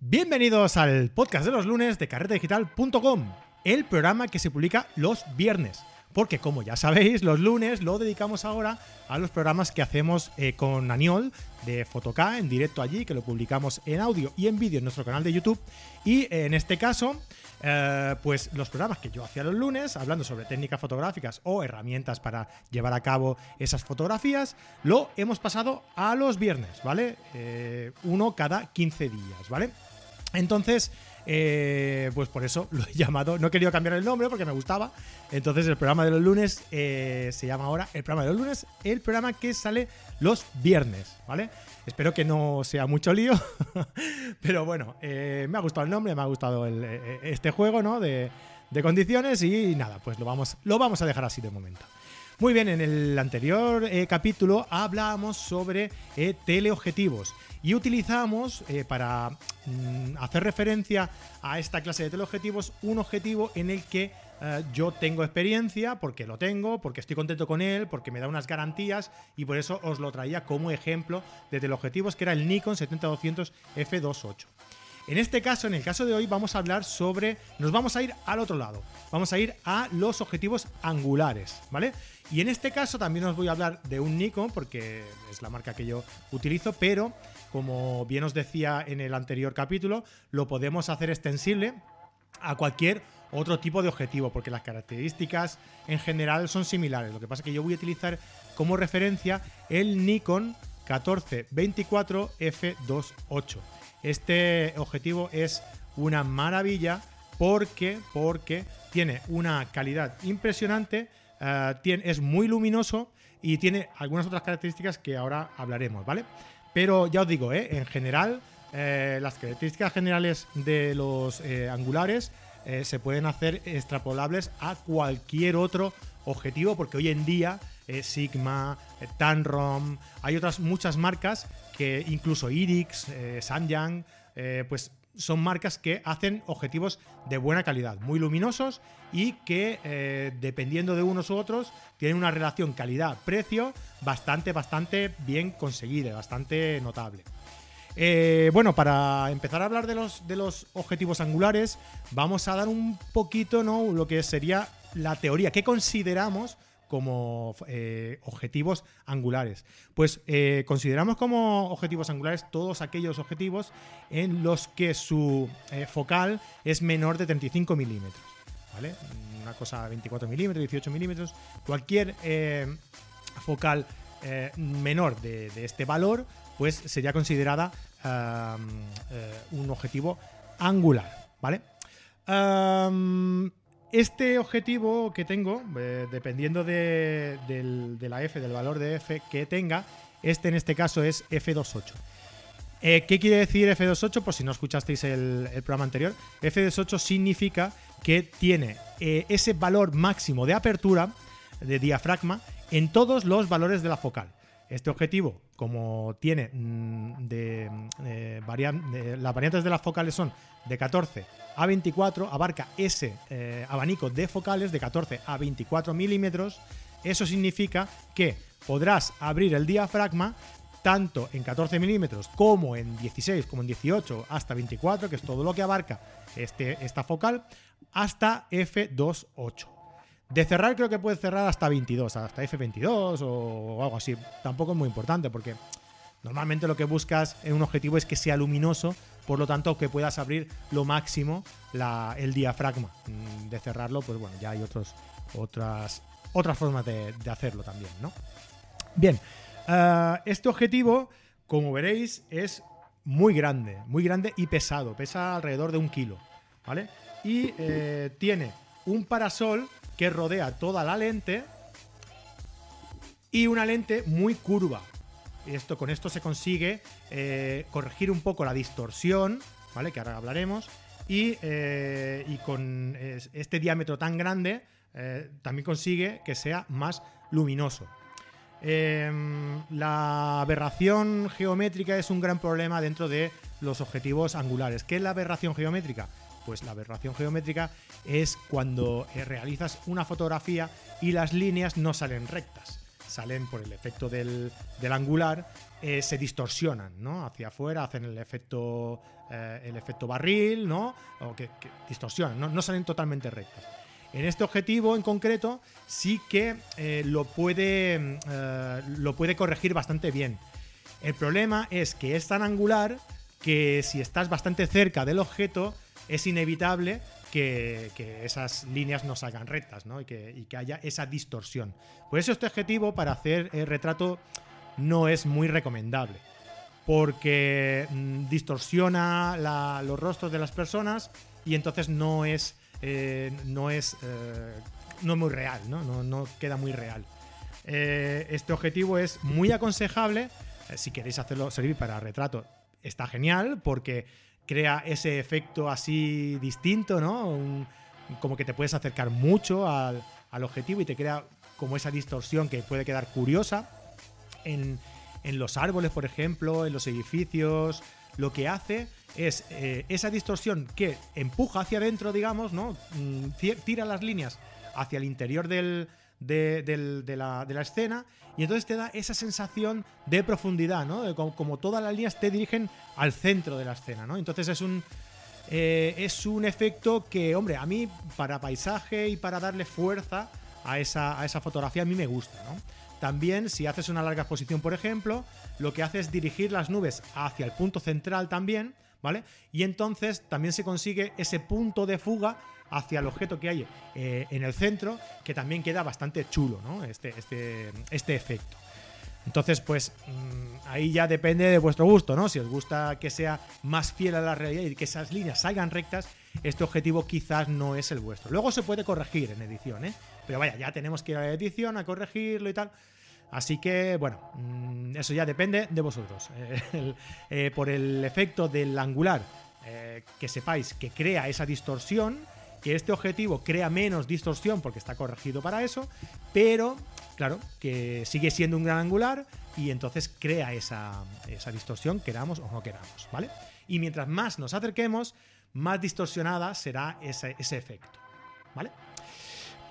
Bienvenidos al podcast de los lunes de carretedigital.com, el programa que se publica los viernes. Porque como ya sabéis, los lunes lo dedicamos ahora a los programas que hacemos eh, con Aniol de Fotoca en directo allí, que lo publicamos en audio y en vídeo en nuestro canal de YouTube. Y eh, en este caso, eh, pues los programas que yo hacía los lunes, hablando sobre técnicas fotográficas o herramientas para llevar a cabo esas fotografías, lo hemos pasado a los viernes, ¿vale? uno cada 15 días, ¿vale? Entonces, eh, pues por eso lo he llamado, no he querido cambiar el nombre porque me gustaba. Entonces el programa de los lunes eh, se llama ahora el programa de los lunes, el programa que sale los viernes, ¿vale? Espero que no sea mucho lío, pero bueno, eh, me ha gustado el nombre, me ha gustado este juego, ¿no? De, de, condiciones y nada, pues lo vamos, lo vamos a dejar así de momento. Muy bien, en el anterior capítulo hablábamos sobre teleobjetivos y utilizamos eh, para mm, hacer referencia a esta clase de teleobjetivos un objetivo en el que eh, yo tengo experiencia, porque lo tengo, porque estoy contento con él, porque me da unas garantías y por eso os lo traía como ejemplo de teleobjetivos que era el Nikon 70-200 F28. En este caso, en el caso de hoy, vamos a hablar sobre. Nos vamos a ir al otro lado. Vamos a ir a los objetivos angulares, ¿vale? Y en este caso también os voy a hablar de un Nikon, porque es la marca que yo utilizo, pero como bien os decía en el anterior capítulo, lo podemos hacer extensible a cualquier otro tipo de objetivo, porque las características en general son similares. Lo que pasa es que yo voy a utilizar como referencia el Nikon 1424 F28. Este objetivo es una maravilla porque, porque tiene una calidad impresionante, eh, es muy luminoso y tiene algunas otras características que ahora hablaremos, ¿vale? Pero ya os digo, ¿eh? en general, eh, las características generales de los eh, angulares se pueden hacer extrapolables a cualquier otro objetivo, porque hoy en día Sigma, Tanrom, hay otras muchas marcas que incluso Irix, Samyang, pues son marcas que hacen objetivos de buena calidad, muy luminosos y que eh, dependiendo de unos u otros tienen una relación calidad-precio bastante, bastante bien conseguida, bastante notable. Eh, bueno, para empezar a hablar de los, de los objetivos angulares, vamos a dar un poquito ¿no? lo que sería la teoría, qué consideramos como eh, objetivos angulares. Pues eh, consideramos como objetivos angulares todos aquellos objetivos en los que su eh, focal es menor de 35 milímetros. ¿Vale? Una cosa 24 milímetros, 18 milímetros. Cualquier focal menor de, este valor, pues sería considerada un objetivo angular. ¿Vale? Este objetivo que tengo, eh, dependiendo de, la F, del valor de F que tenga, este en este caso es F28. Eh, ¿Qué quiere decir F28? Por si no escuchasteis el, programa anterior, F28 significa que tiene eh, ese valor máximo de apertura de diafragma en todos los valores de la focal. Este objetivo, como tiene mm, de, las variantes de las focales son de 14 a 24, abarca ese eh, abanico de focales de 14 a 24 milímetros. Eso significa que podrás abrir el diafragma tanto en 14 milímetros como en 16, como en 18, hasta 24, que es todo lo que abarca este, esta focal, hasta f2.8. De cerrar creo que puede cerrar hasta 22, hasta F22 o algo así. Tampoco es muy importante porque normalmente lo que buscas en un objetivo es que sea luminoso, por lo tanto que puedas abrir lo máximo el diafragma. Mm, de cerrarlo, pues bueno, ya hay otros, otras, otras formas de, hacerlo también, ¿no? Bien, eh, este objetivo, como veréis, es muy grande, muy grande y pesado, pesa alrededor de un kilo, ¿vale? Y eh, tiene un parasol que rodea toda la lente y una lente muy curva. Esto, con esto se consigue eh, corregir un poco la distorsión, ¿vale? Que ahora hablaremos. Y, eh, con este diámetro tan grande, eh, también consigue que sea más luminoso. Em, la aberración geométrica es un gran problema dentro de los objetivos angulares. ¿Qué es la aberración geométrica? Pues la aberración geométrica es cuando eh, realizas una fotografía y las líneas no salen rectas. Salen por el efecto del, angular, eh, se distorsionan, ¿no? Hacia afuera, hacen el efecto, eh, el efecto barril, ¿no? O que, distorsionan, no salen totalmente rectas. En este objetivo en concreto sí que lo, puede, lo puede corregir bastante bien. El problema es que es tan angular que si estás bastante cerca del objeto es inevitable que, esas líneas no salgan rectas ¿no? Y, que, haya esa distorsión. Por eso este objetivo para hacer el retrato no es muy recomendable. Porque mm, distorsiona los rostros de las personas y entonces no es eh, no es eh, no muy real, ¿no? No, queda muy real. Eh, este objetivo es muy aconsejable si queréis hacerlo servir para retrato. Está genial porque crea ese efecto así distinto, ¿no? como que te puedes acercar mucho al, al, objetivo y te crea como esa distorsión que puede quedar curiosa. En, en los árboles, por ejemplo, en los edificios, lo que hace es eh, esa distorsión que empuja hacia adentro, digamos, ¿no? Mm, tira las líneas hacia el interior de, la, escena y entonces te da esa sensación de profundidad, ¿no? como, todas las líneas te dirigen al centro de la escena, ¿no? Entonces es un, eh, es un efecto que, hombre, a mí para paisaje y para darle fuerza a esa, a esa fotografía a mí me gusta, ¿no? También, si haces una larga exposición, por ejemplo, lo que hace es dirigir las nubes hacia el punto central también, ¿vale? Y entonces también se consigue ese punto de fuga hacia el objeto que hay eh, en el centro, que también queda bastante chulo, ¿no? Este, este, este efecto. Entonces, pues mm, ahí ya depende de vuestro gusto, ¿no? Si os gusta que sea más fiel a la realidad y que esas líneas salgan rectas, este objetivo quizás no es el vuestro. Luego se puede corregir en edición, ¿eh? Pero vaya, ya tenemos que ir a la edición a corregirlo y tal. Así que, bueno, mm, eso ya depende de vosotros. Eh, por el efecto del angular, eh, que sepáis que crea esa distorsión, que este objetivo crea menos distorsión porque está corregido para eso, pero, claro, que sigue siendo un gran angular y entonces crea esa, distorsión, queramos o no queramos, ¿vale? Y mientras más nos acerquemos, más distorsionada será ese, ese efecto, ¿vale?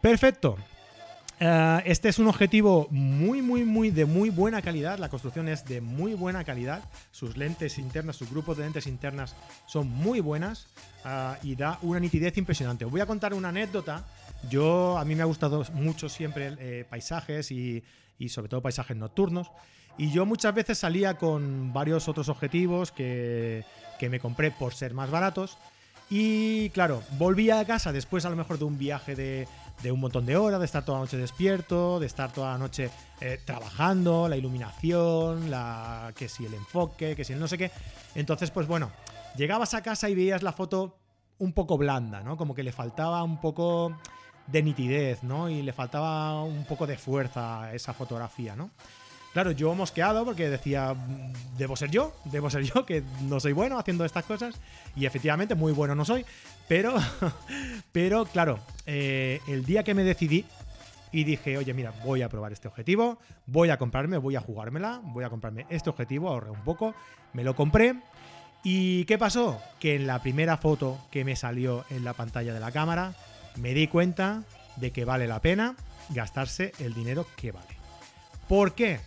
Perfecto. Eh, este es un objetivo muy, muy, muy de muy buena calidad. La construcción es de muy buena calidad. Sus lentes internas, sus grupos de lentes internas son muy buenas eh, y da una nitidez impresionante. Os voy a contar una anécdota. Yo, a mí me ha gustado mucho siempre eh, paisajes y, y, sobre todo paisajes nocturnos. Y yo muchas veces salía con varios otros objetivos que, que me compré por ser más baratos. Y claro, volvía a casa después a lo mejor de un viaje de, un montón de horas, de estar toda la noche despierto, de estar toda la noche eh, trabajando, la iluminación, la que si el enfoque, que si el no sé qué. Entonces, pues bueno, llegabas a casa y veías la foto un poco blanda, ¿no? Como que le faltaba un poco de nitidez, ¿no? Y le faltaba un poco de fuerza a esa fotografía, ¿no? Claro, yo mosqueado porque decía, debo ser yo, debo ser yo, que no soy bueno haciendo estas cosas. Y efectivamente, muy bueno no soy. Pero, pero claro, eh, el día que me decidí y dije, oye, mira, voy a probar este objetivo, voy a comprarme, voy a jugármela, voy a comprarme este objetivo, ahorré un poco, me lo compré. ¿Y qué pasó? Que en la primera foto que me salió en la pantalla de la cámara, me di cuenta de que vale la pena gastarse el dinero que vale. ¿Por qué?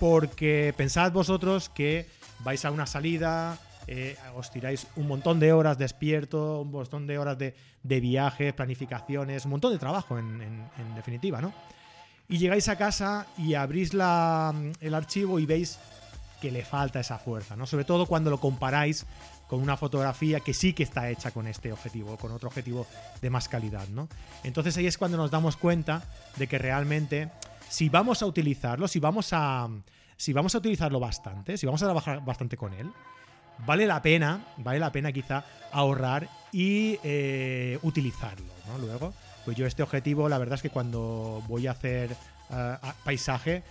porque pensad vosotros que vais a una salida, eh, os tiráis un montón de horas despierto, un montón de horas de, viajes, planificaciones, un montón de trabajo en, definitiva, ¿no? Y llegáis a casa y abrís el archivo y veis que le falta esa fuerza, ¿no? Sobre todo cuando lo comparáis con una fotografía que sí que está hecha con este objetivo, con otro objetivo de más calidad, ¿no? Entonces ahí es cuando nos damos cuenta de que realmente si vamos a utilizarlo, si vamos a, si vamos a utilizarlo bastante, si vamos a trabajar bastante con él, vale la pena, vale la pena quizá ahorrar y eh, utilizarlo, ¿no? Luego, pues yo este objetivo, la verdad es que cuando voy a hacer eh, paisaje,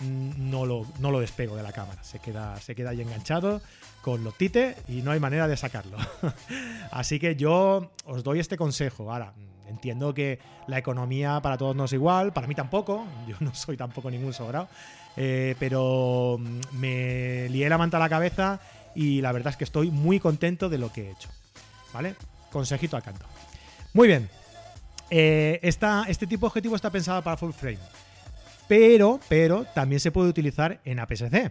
mm, no lo, no lo despego de la cámara. Se queda, se queda ahí enganchado con los tites y no hay manera de sacarlo. Así que yo os doy este consejo. Ahora, entiendo que la economía para todos no es igual, para mí tampoco, yo no soy tampoco ningún sobrado, eh, pero mm, me lié la manta a la cabeza y la verdad es que estoy muy contento de lo que he hecho. ¿Vale? Consejito a canto. Muy bien. Eh, este tipo de objetivo está pensado para full frame. Pero, pero también se puede utilizar en APS-C.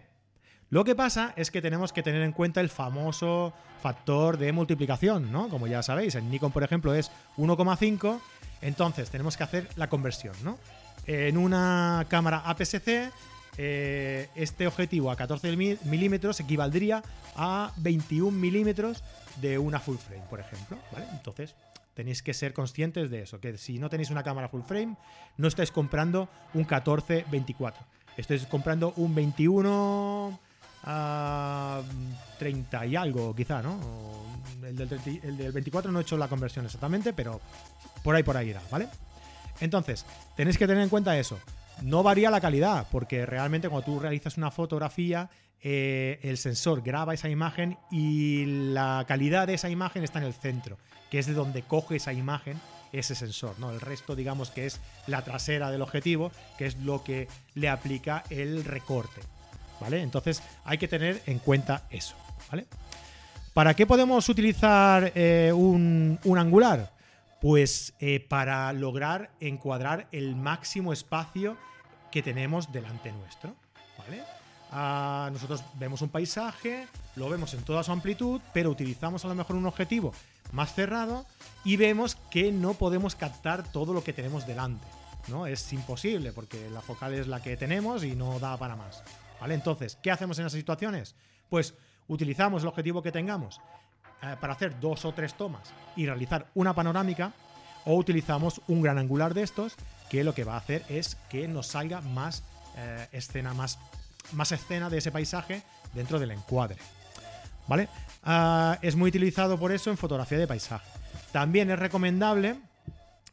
Lo que pasa es que tenemos que tener en cuenta el famoso factor de multiplicación, ¿no? Como ya sabéis, en Nikon, por ejemplo, es 1,5. Entonces tenemos que hacer la conversión, ¿no? En una cámara APS-C, eh, este objetivo a 14 milímetros equivaldría a 21 milímetros de una full frame, por ejemplo, ¿vale? Entonces, Tenéis que ser conscientes de eso, que si no tenéis una cámara full frame, no estáis comprando un 14-24. Estáis comprando un 21 a 30 y algo, quizá, ¿no? El del, 24 no he hecho la conversión exactamente, pero por ahí, por ahí irá, ¿vale? Entonces, tenéis que tener en cuenta eso. No varía la calidad, porque realmente cuando tú realizas una fotografía, eh, el sensor graba esa imagen y la calidad de esa imagen está en el centro que es de donde coge esa imagen ese sensor, ¿no? El resto, digamos que es la trasera del objetivo, que es lo que le aplica el recorte, ¿vale? Entonces hay que tener en cuenta eso, ¿vale? ¿Para qué podemos utilizar eh, un, angular? Pues eh, para lograr encuadrar el máximo espacio que tenemos delante nuestro, ¿vale? Ah, nosotros vemos un paisaje, lo vemos en toda su amplitud, pero utilizamos a lo mejor un objetivo más cerrado y vemos que no podemos captar todo lo que tenemos delante. ¿no? Es imposible porque la focal es la que tenemos y no da para más. ¿Vale? Entonces, ¿qué hacemos en esas situaciones? Pues utilizamos el objetivo que tengamos eh, para hacer dos o tres tomas y realizar una panorámica o utilizamos un gran angular de estos que lo que va a hacer es que nos salga más eh, escena, más, más escena de ese paisaje dentro del encuadre. ¿Vale? Ah, es muy utilizado por eso en fotografía de paisaje. También es recomendable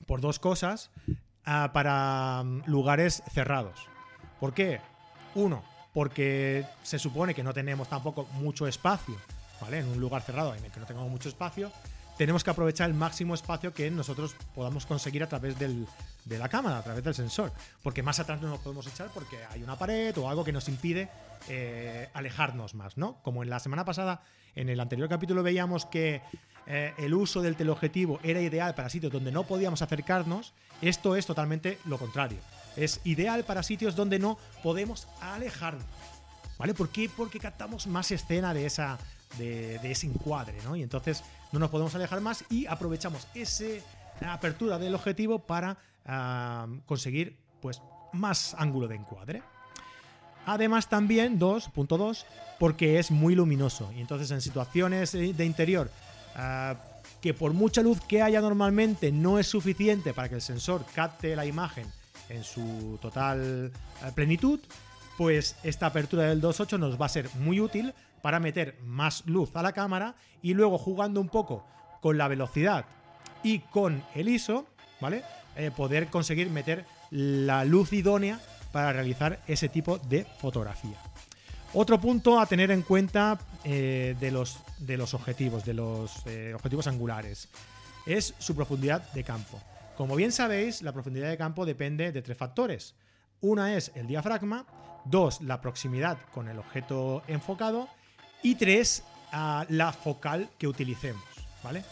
por dos cosas ah, para mm, lugares cerrados. ¿Por qué? Uno, porque se supone que no tenemos tampoco mucho espacio, En un lugar cerrado en el que no tengamos mucho espacio, tenemos que aprovechar el máximo espacio que nosotros podamos conseguir a través de la cámara, a través del sensor. Porque más atrás no nos podemos echar porque hay una pared o algo que nos impide eh, alejarnos más, ¿no? Como en la semana pasada en el anterior capítulo veíamos que eh, el uso del teleobjetivo era ideal para sitios donde no podíamos acercarnos, esto es totalmente lo contrario. Es ideal para sitios donde no podemos alejarnos. ¿Vale? ¿Por qué? Porque captamos más escena de, esa, de, ese encuadre, ¿no? Y entonces no nos podemos alejar más y aprovechamos esa apertura del objetivo para ah, conseguir pues, más ángulo de encuadre. Además también 2.2 porque es muy luminoso y entonces en situaciones de interior ah, que por mucha luz que haya normalmente no es suficiente para que el sensor capte la imagen en su total eh, plenitud, pues esta apertura del 2.8 nos va a ser muy útil para meter más luz a la cámara y luego jugando un poco con la velocidad y con el ISO, ¿vale? Eh, poder conseguir meter la luz idónea para realizar ese tipo de fotografía. Otro punto a tener en cuenta eh, de, los, de, los, objetivos, de los eh, objetivos angulares, es su profundidad de campo. Como bien sabéis, la profundidad de campo depende de tres factores. Una es el diafragma, dos, la proximidad con el objeto enfocado y tres, la focal que utilicemos. ¿vale?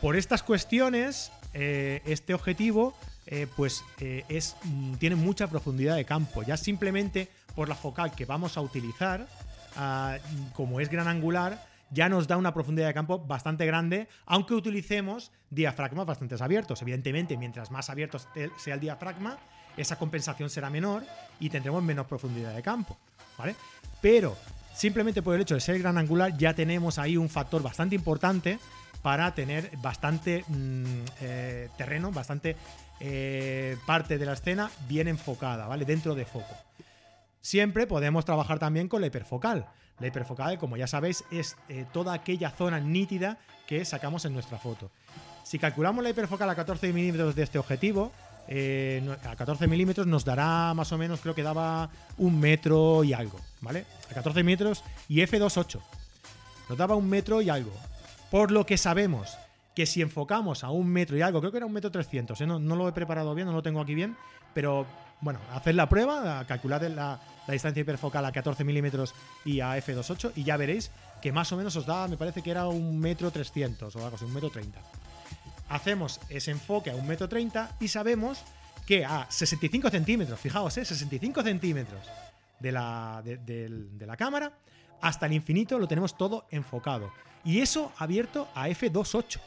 Por estas cuestiones, eh, este objetivo eh, pues eh, es, mm, tiene mucha profundidad de campo. Ya simplemente por la focal que vamos a utilizar, ah, como es gran angular, ya nos da una profundidad de campo bastante grande, aunque utilicemos diafragmas bastante abiertos. Evidentemente, mientras más abierto sea el diafragma, esa compensación será menor y tendremos menos profundidad de campo. ¿vale? Pero simplemente por el hecho de ser gran angular ya tenemos ahí un factor bastante importante para tener bastante mm, eh, terreno, bastante eh, parte de la escena bien enfocada, ¿vale? Dentro de foco. Siempre podemos trabajar también con la hiperfocal. La hiperfocal, como ya sabéis, es eh, toda aquella zona nítida que sacamos en nuestra foto. Si calculamos la hiperfocal a 14 milímetros de este objetivo, eh, a 14 milímetros nos dará más o menos, creo que daba un metro y algo, ¿vale? A 14 milímetros y f2.8. Nos daba un metro y algo. Por lo que sabemos que si enfocamos a un metro y algo, creo que era un metro 300, ¿eh? no, lo he preparado bien, no lo tengo aquí bien, pero bueno, haced la prueba, calculad la, la distancia hiperfocal a 14 milímetros y a f2.8 y ya veréis que más o menos os da, me parece que era un metro 300 o algo así, un metro 30 hacemos ese enfoque a un metro treinta y sabemos que a 65 centímetros, fijaos, ¿eh? 65 centímetros de la, de, la cámara, hasta el infinito lo tenemos todo enfocado. Y eso abierto a f2.8.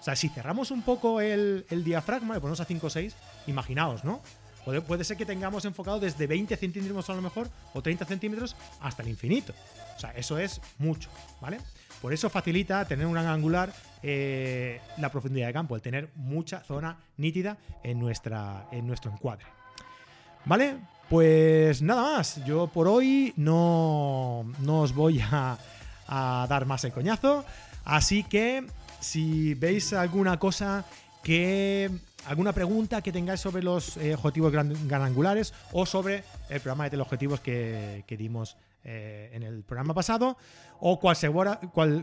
O sea, si cerramos un poco el, diafragma, le ponemos a 5.6, imaginaos, ¿no? Puede, puede, ser que tengamos enfocado desde 20 centímetros a lo mejor o 30 centímetros hasta el infinito. O sea, eso es mucho, ¿vale? Por eso facilita tener un gran angular eh, la profundidad de campo, el tener mucha zona nítida en, nuestra, en nuestro encuadre. ¿Vale? Pues nada más. Yo por hoy no, no os voy a, dar más el coñazo. Así que si veis alguna cosa que alguna pregunta que tengáis sobre los eh, objetivos gran, angulares o sobre el programa de teleobjetivos que, que dimos eh, en el programa pasado, o cual,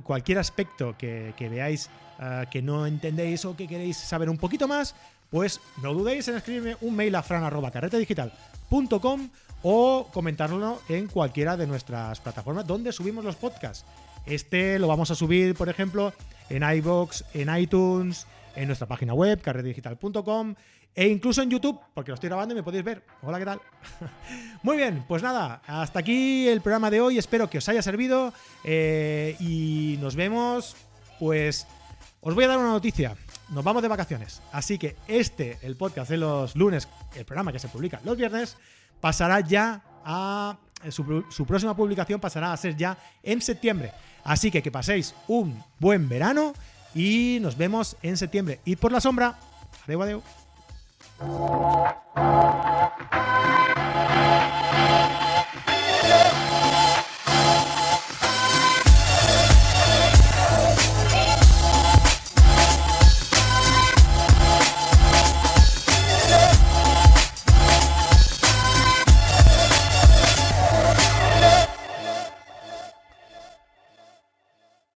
cualquier aspecto que, veáis eh, que no entendéis o que queréis saber un poquito más, pues no dudéis en escribirme un mail a fran.carretedigital.com o comentarlo en cualquiera de nuestras plataformas donde subimos los podcasts. Este lo vamos a subir, por ejemplo, en iBox, en iTunes, en nuestra página web, carretedigital.com e incluso en YouTube, porque lo estoy grabando y me podéis ver. Hola, ¿qué tal? Muy bien, pues nada, hasta aquí el programa de hoy. Espero que os haya servido eh, y nos vemos. Pues os voy a dar una noticia. Nos vamos de vacaciones. Así que este, el podcast de los lunes, el programa que se publica los viernes, pasará ya a. Su, su próxima publicación pasará a ser ya en septiembre. Así que que paséis un buen verano y nos vemos en septiembre. Y por la sombra. Adeu, adeu. Thank you.